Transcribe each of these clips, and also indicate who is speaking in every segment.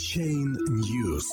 Speaker 1: Blockchain News.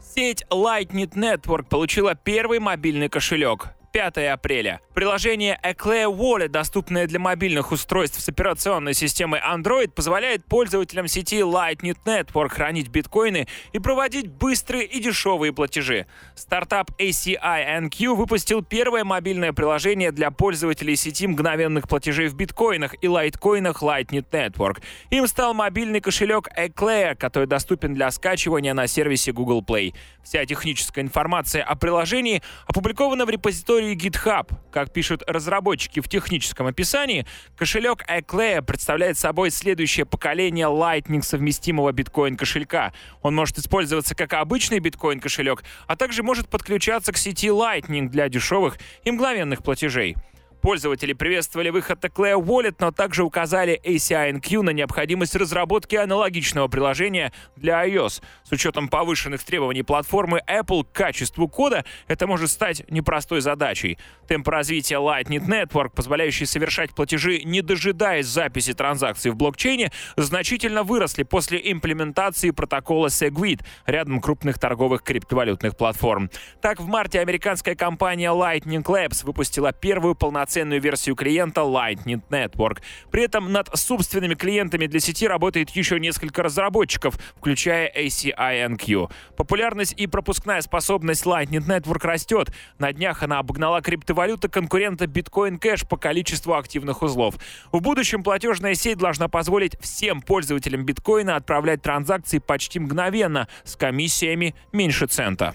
Speaker 2: Сеть Lightning Network получила первый мобильный кошелек. 5 апреля. Приложение Eclair Wallet, доступное для мобильных устройств с операционной системой Android, позволяет пользователям сети Lightning Network хранить биткоины и проводить быстрые и дешевые платежи. Стартап ACI выпустил первое мобильное приложение для пользователей сети мгновенных платежей в биткоинах и лайткоинах Lightning Network. Им стал мобильный кошелек Eclair, который доступен для скачивания на сервисе Google Play. Вся техническая информация о приложении опубликована в репозитории истории GitHub. Как пишут разработчики в техническом описании, кошелек Eclair представляет собой следующее поколение Lightning совместимого биткоин-кошелька. Он может использоваться как обычный биткоин-кошелек, а также может подключаться к сети Lightning для дешевых и мгновенных платежей. Пользователи приветствовали выход Eclair Wallet, но также указали ACINQ на необходимость разработки аналогичного приложения для iOS. С учетом повышенных требований платформы Apple к качеству кода, это может стать непростой задачей. Темп развития Lightning Network, позволяющий совершать платежи, не дожидаясь записи транзакций в блокчейне, значительно выросли после имплементации протокола Segwit рядом крупных торговых криптовалютных платформ. Так, в марте американская компания Lightning Labs выпустила первую полноценную полноценную версию клиента Lightning Network. При этом над собственными клиентами для сети работает еще несколько разработчиков, включая ACINQ. Популярность и пропускная способность Lightning Network растет. На днях она обогнала криптовалюты конкурента Bitcoin Cash по количеству активных узлов. В будущем платежная сеть должна позволить всем пользователям биткоина отправлять транзакции почти мгновенно с комиссиями меньше цента.